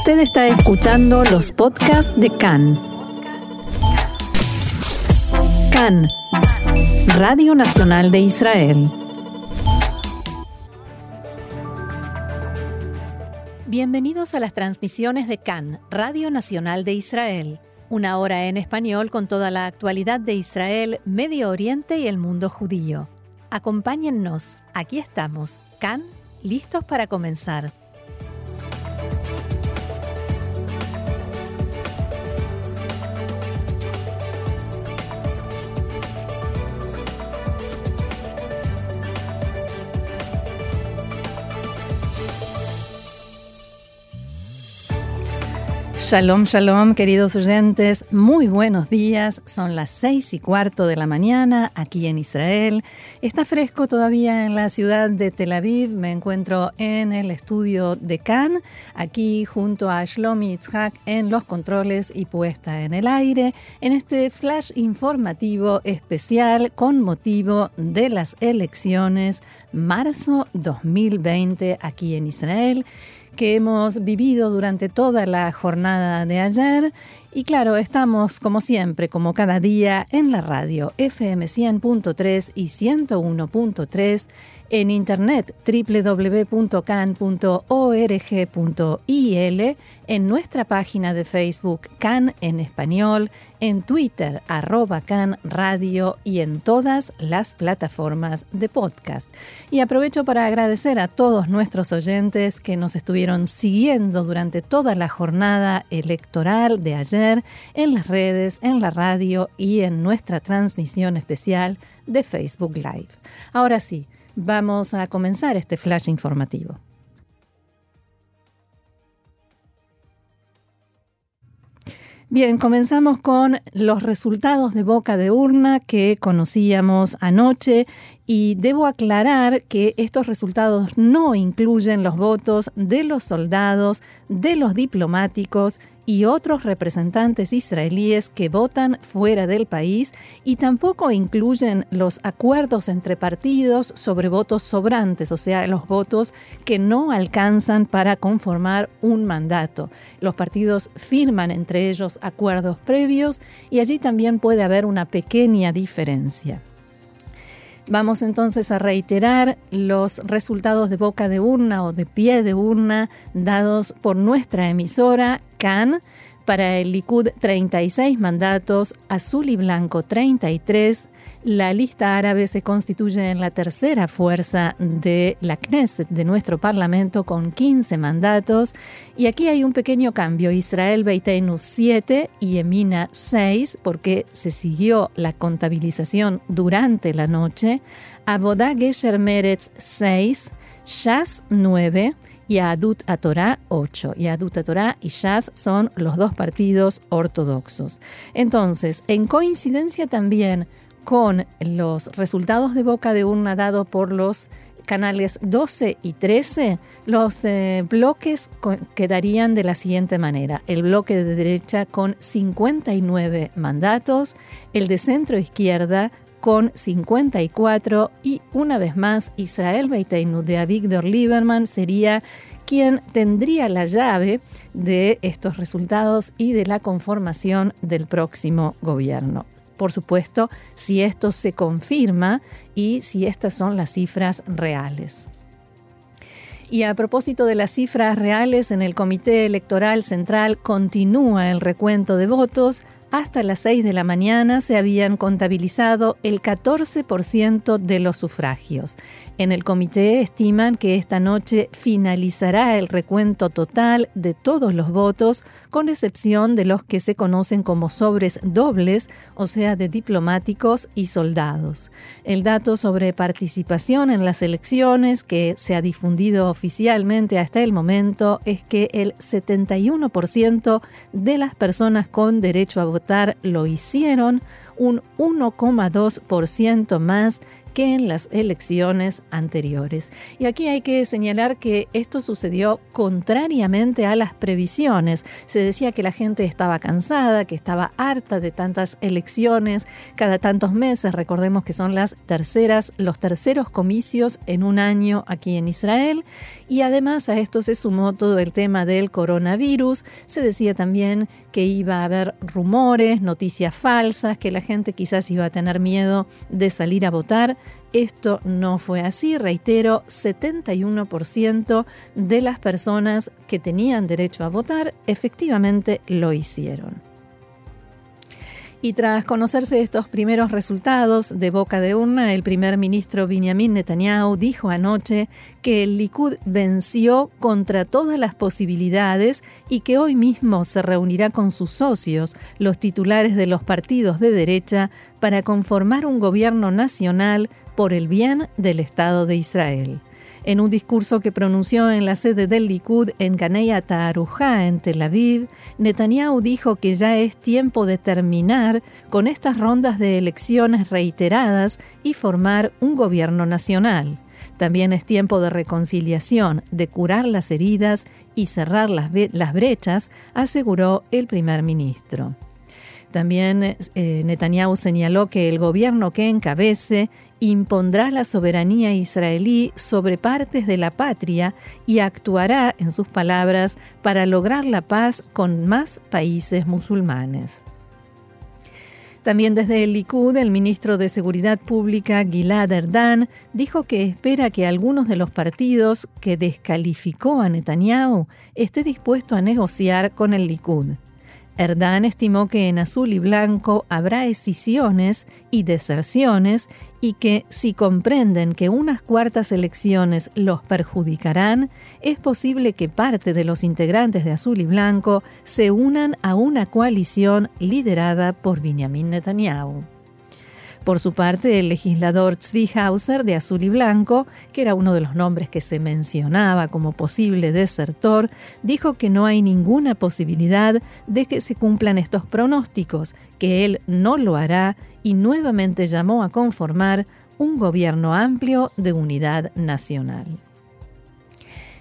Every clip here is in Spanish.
Usted está escuchando los podcasts de CAN. CAN, Radio Nacional de Israel. Bienvenidos a las transmisiones de CAN, Radio Nacional de Israel. Una hora en español con toda la actualidad de Israel, Medio Oriente y el mundo judío. Acompáñennos, aquí estamos, CAN, listos para comenzar. Shalom, shalom, queridos oyentes. Muy buenos días. Son las seis y cuarto de la mañana aquí en Israel. Está fresco todavía en la ciudad de Tel Aviv. Me encuentro en el estudio de Cannes, aquí junto a Shlomi Itzhak en los controles y puesta en el aire, en este flash informativo especial con motivo de las elecciones marzo 2020 aquí en Israel que hemos vivido durante toda la jornada de ayer. Y claro, estamos como siempre, como cada día, en la radio FM 100.3 y 101.3 en internet www.can.org.il, en nuestra página de Facebook Can en español, en Twitter arroba Can Radio y en todas las plataformas de podcast. Y aprovecho para agradecer a todos nuestros oyentes que nos estuvieron siguiendo durante toda la jornada electoral de ayer en las redes, en la radio y en nuestra transmisión especial de Facebook Live. Ahora sí, Vamos a comenzar este flash informativo. Bien, comenzamos con los resultados de boca de urna que conocíamos anoche y debo aclarar que estos resultados no incluyen los votos de los soldados, de los diplomáticos y otros representantes israelíes que votan fuera del país y tampoco incluyen los acuerdos entre partidos sobre votos sobrantes, o sea, los votos que no alcanzan para conformar un mandato. Los partidos firman entre ellos acuerdos previos y allí también puede haber una pequeña diferencia. Vamos entonces a reiterar los resultados de boca de urna o de pie de urna dados por nuestra emisora CAN. Para el Likud 36 mandatos, azul y blanco 33, la lista árabe se constituye en la tercera fuerza de la Knesset, de nuestro Parlamento, con 15 mandatos. Y aquí hay un pequeño cambio. Israel Beiteinu 7 y Emina 6, porque se siguió la contabilización durante la noche. Avodah Gesher Meretz 6, Shas 9 y Adut Torah 8. Y Adut Torah y Shas son los dos partidos ortodoxos. Entonces, en coincidencia también con los resultados de boca de urna dado por los canales 12 y 13, los eh, bloques quedarían de la siguiente manera. El bloque de derecha con 59 mandatos, el de centro izquierda con 54 y una vez más Israel Beiteinu de Avigdor Lieberman sería quien tendría la llave de estos resultados y de la conformación del próximo gobierno por supuesto, si esto se confirma y si estas son las cifras reales. Y a propósito de las cifras reales, en el Comité Electoral Central continúa el recuento de votos. Hasta las 6 de la mañana se habían contabilizado el 14% de los sufragios. En el comité estiman que esta noche finalizará el recuento total de todos los votos, con excepción de los que se conocen como sobres dobles, o sea, de diplomáticos y soldados. El dato sobre participación en las elecciones que se ha difundido oficialmente hasta el momento es que el 71% de las personas con derecho a votar lo hicieron, un 1,2% más que en las elecciones anteriores. Y aquí hay que señalar que esto sucedió contrariamente a las previsiones. Se decía que la gente estaba cansada, que estaba harta de tantas elecciones cada tantos meses. Recordemos que son las terceras, los terceros comicios en un año aquí en Israel. Y además a esto se sumó todo el tema del coronavirus. Se decía también que iba a haber rumores, noticias falsas, que la gente quizás iba a tener miedo de salir a votar. Esto no fue así, reitero, 71% de las personas que tenían derecho a votar efectivamente lo hicieron. Y tras conocerse estos primeros resultados de boca de urna, el primer ministro Benjamin Netanyahu dijo anoche que el Likud venció contra todas las posibilidades y que hoy mismo se reunirá con sus socios, los titulares de los partidos de derecha, para conformar un gobierno nacional por el bien del Estado de Israel. En un discurso que pronunció en la sede del Likud en Ganei Ta'arujá, en Tel Aviv, Netanyahu dijo que ya es tiempo de terminar con estas rondas de elecciones reiteradas y formar un gobierno nacional. También es tiempo de reconciliación, de curar las heridas y cerrar las brechas, aseguró el primer ministro. También eh, Netanyahu señaló que el gobierno que encabece impondrá la soberanía israelí sobre partes de la patria y actuará, en sus palabras, para lograr la paz con más países musulmanes. También desde el Likud, el ministro de Seguridad Pública, Gilad Erdan, dijo que espera que algunos de los partidos que descalificó a Netanyahu esté dispuesto a negociar con el Likud. Erdan estimó que en azul y blanco habrá escisiones y deserciones y que si comprenden que unas cuartas elecciones los perjudicarán, es posible que parte de los integrantes de Azul y Blanco se unan a una coalición liderada por Benjamin Netanyahu. Por su parte, el legislador Hauser de Azul y Blanco, que era uno de los nombres que se mencionaba como posible desertor, dijo que no hay ninguna posibilidad de que se cumplan estos pronósticos, que él no lo hará y nuevamente llamó a conformar un gobierno amplio de unidad nacional.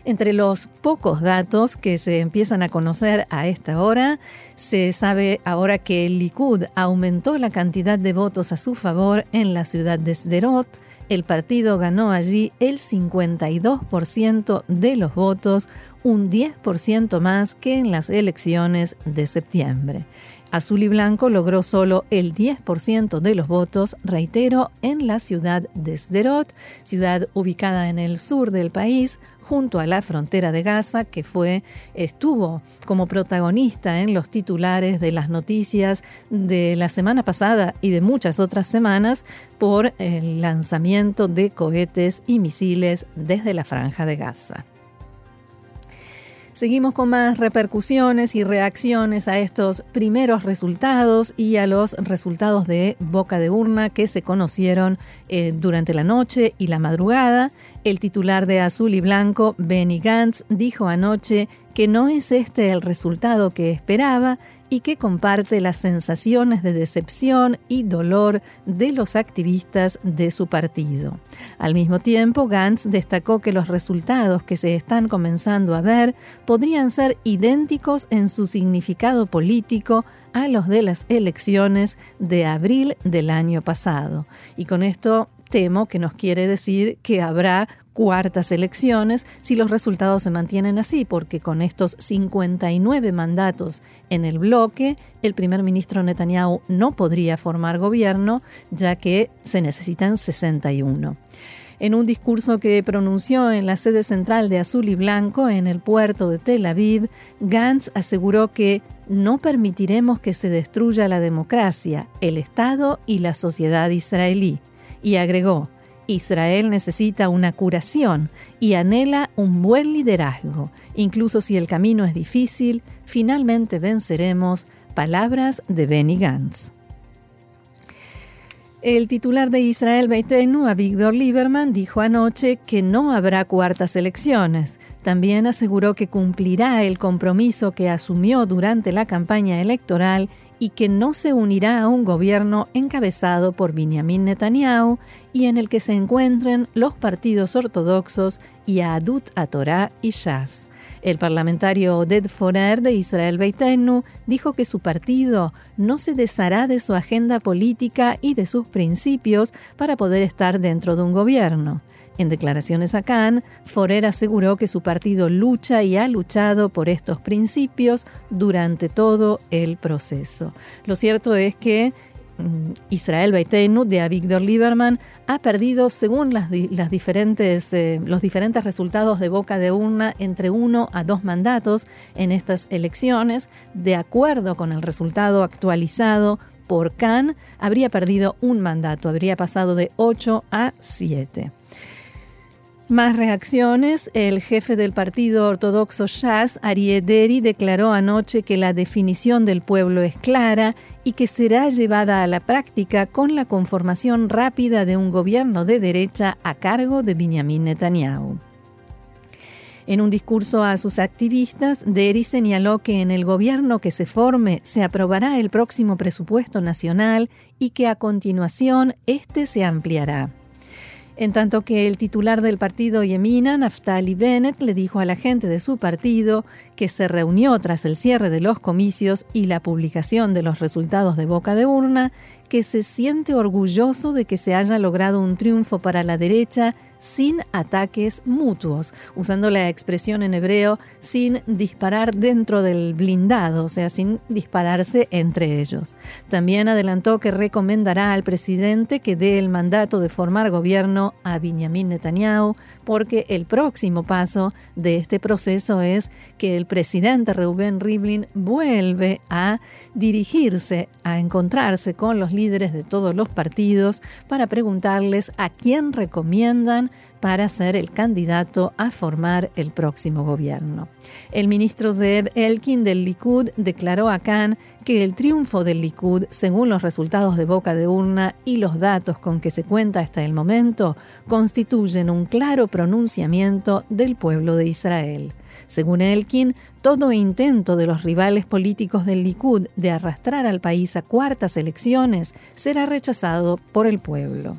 Entre los pocos datos que se empiezan a conocer a esta hora, se sabe ahora que el Likud aumentó la cantidad de votos a su favor en la ciudad de Sderot. El partido ganó allí el 52% de los votos, un 10% más que en las elecciones de septiembre. Azul y Blanco logró solo el 10% de los votos, reitero, en la ciudad de Sderot, ciudad ubicada en el sur del país, junto a la frontera de Gaza, que fue, estuvo como protagonista en los titulares de las noticias de la semana pasada y de muchas otras semanas por el lanzamiento de cohetes y misiles desde la franja de Gaza. Seguimos con más repercusiones y reacciones a estos primeros resultados y a los resultados de boca de urna que se conocieron eh, durante la noche y la madrugada. El titular de Azul y Blanco, Benny Gantz, dijo anoche que no es este el resultado que esperaba y que comparte las sensaciones de decepción y dolor de los activistas de su partido. Al mismo tiempo, Gantz destacó que los resultados que se están comenzando a ver podrían ser idénticos en su significado político a los de las elecciones de abril del año pasado. Y con esto temo que nos quiere decir que habrá cuartas elecciones si los resultados se mantienen así, porque con estos 59 mandatos en el bloque, el primer ministro Netanyahu no podría formar gobierno, ya que se necesitan 61. En un discurso que pronunció en la sede central de Azul y Blanco, en el puerto de Tel Aviv, Gantz aseguró que no permitiremos que se destruya la democracia, el Estado y la sociedad israelí. Y agregó, Israel necesita una curación y anhela un buen liderazgo. Incluso si el camino es difícil, finalmente venceremos. Palabras de Benny Gantz. El titular de Israel Beitenu, Avigdor Lieberman, dijo anoche que no habrá cuartas elecciones. También aseguró que cumplirá el compromiso que asumió durante la campaña electoral y que no se unirá a un gobierno encabezado por Benjamin Netanyahu y en el que se encuentren los partidos ortodoxos y Adut Torah y Shas. El parlamentario Oded Forer de Israel Beitenu dijo que su partido no se deshará de su agenda política y de sus principios para poder estar dentro de un gobierno. En declaraciones a Cannes, Forer aseguró que su partido lucha y ha luchado por estos principios durante todo el proceso. Lo cierto es que mm, Israel Beitenu de Avigdor Lieberman ha perdido, según las, diferentes, eh, los diferentes resultados de boca de urna, entre uno a dos mandatos en estas elecciones. De acuerdo con el resultado actualizado por Cannes, habría perdido un mandato, habría pasado de 8 a 7. Más reacciones. El jefe del partido ortodoxo Shas, Arieh Deri, declaró anoche que la definición del pueblo es clara y que será llevada a la práctica con la conformación rápida de un gobierno de derecha a cargo de Benjamin Netanyahu. En un discurso a sus activistas, Deri señaló que en el gobierno que se forme se aprobará el próximo presupuesto nacional y que a continuación este se ampliará en tanto que el titular del partido Yemina, Naftali Bennett, le dijo a la gente de su partido que se reunió tras el cierre de los comicios y la publicación de los resultados de boca de urna, que se siente orgulloso de que se haya logrado un triunfo para la derecha sin ataques mutuos, usando la expresión en hebreo sin disparar dentro del blindado, o sea, sin dispararse entre ellos. También adelantó que recomendará al presidente que dé el mandato de formar gobierno a Benjamin Netanyahu, porque el próximo paso de este proceso es que el presidente Reuben Rivlin vuelve a dirigirse, a encontrarse con los líderes de todos los partidos para preguntarles a quién recomiendan para ser el candidato a formar el próximo gobierno. El ministro Zeev Elkin del Likud declaró a Khan que el triunfo del Likud, según los resultados de boca de urna y los datos con que se cuenta hasta el momento, constituyen un claro pronunciamiento del pueblo de Israel. Según Elkin, todo intento de los rivales políticos del Likud de arrastrar al país a cuartas elecciones será rechazado por el pueblo.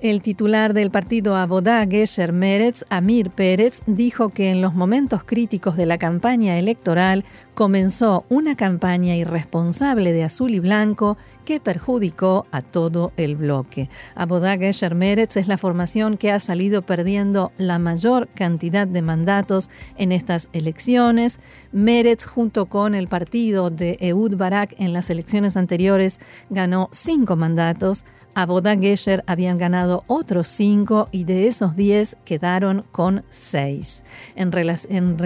El titular del partido Abodá Gesher Meretz, Amir Pérez, dijo que en los momentos críticos de la campaña electoral comenzó una campaña irresponsable de azul y blanco que perjudicó a todo el bloque. Abodá Gesher Meretz es la formación que ha salido perdiendo la mayor cantidad de mandatos en estas elecciones. Meretz, junto con el partido de Eud Barak en las elecciones anteriores, ganó cinco mandatos. Abodá Gesher habían ganado otros cinco y de esos diez quedaron con seis. En, en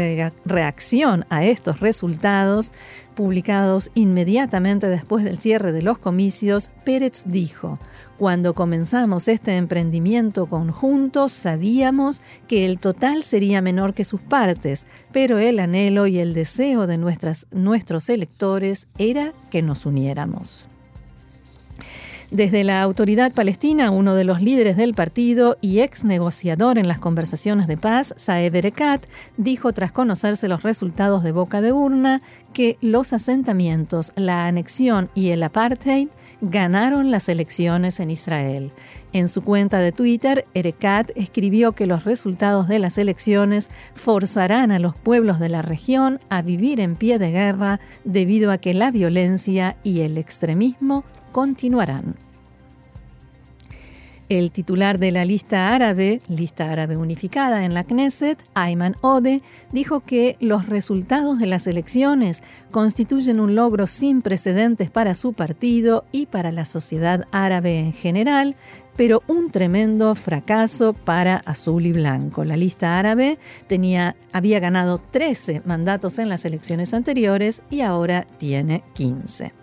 reacción a estos resultados, publicados inmediatamente después del cierre de los comicios, Pérez dijo, cuando comenzamos este emprendimiento conjunto sabíamos que el total sería menor que sus partes, pero el anhelo y el deseo de nuestras, nuestros electores era que nos uniéramos. Desde la autoridad palestina, uno de los líderes del partido y ex negociador en las conversaciones de paz, Saeb Erekat, dijo tras conocerse los resultados de boca de urna que los asentamientos, la anexión y el apartheid ganaron las elecciones en Israel. En su cuenta de Twitter, Erekat escribió que los resultados de las elecciones forzarán a los pueblos de la región a vivir en pie de guerra debido a que la violencia y el extremismo continuarán. El titular de la lista árabe, lista árabe unificada en la Knesset, Ayman Ode, dijo que los resultados de las elecciones constituyen un logro sin precedentes para su partido y para la sociedad árabe en general, pero un tremendo fracaso para Azul y Blanco. La lista árabe tenía, había ganado 13 mandatos en las elecciones anteriores y ahora tiene 15.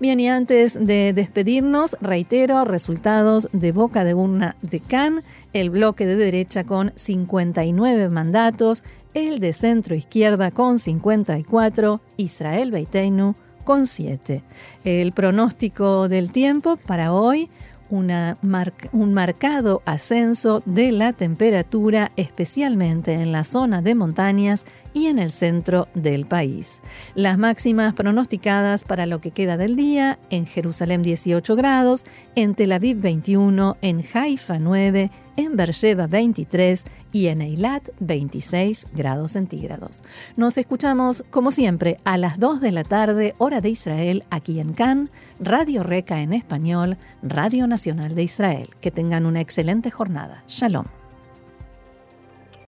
Bien, y antes de despedirnos, reitero resultados de boca de urna de Cannes, el bloque de derecha con 59 mandatos, el de centro izquierda con 54, Israel Beiteinu con 7. El pronóstico del tiempo para hoy, un marcado ascenso de la temperatura, especialmente en la zona de montañas y en el centro del país. Las máximas pronosticadas para lo que queda del día, en Jerusalén 18 grados, en Tel Aviv 21, en Haifa 9, en Beersheba 23 y en Eilat 26 grados centígrados. Nos escuchamos, como siempre, a las 2 de la tarde, hora de Israel, aquí en Cannes, Radio Reca en español, Radio Nacional de Israel. Que tengan una excelente jornada. Shalom.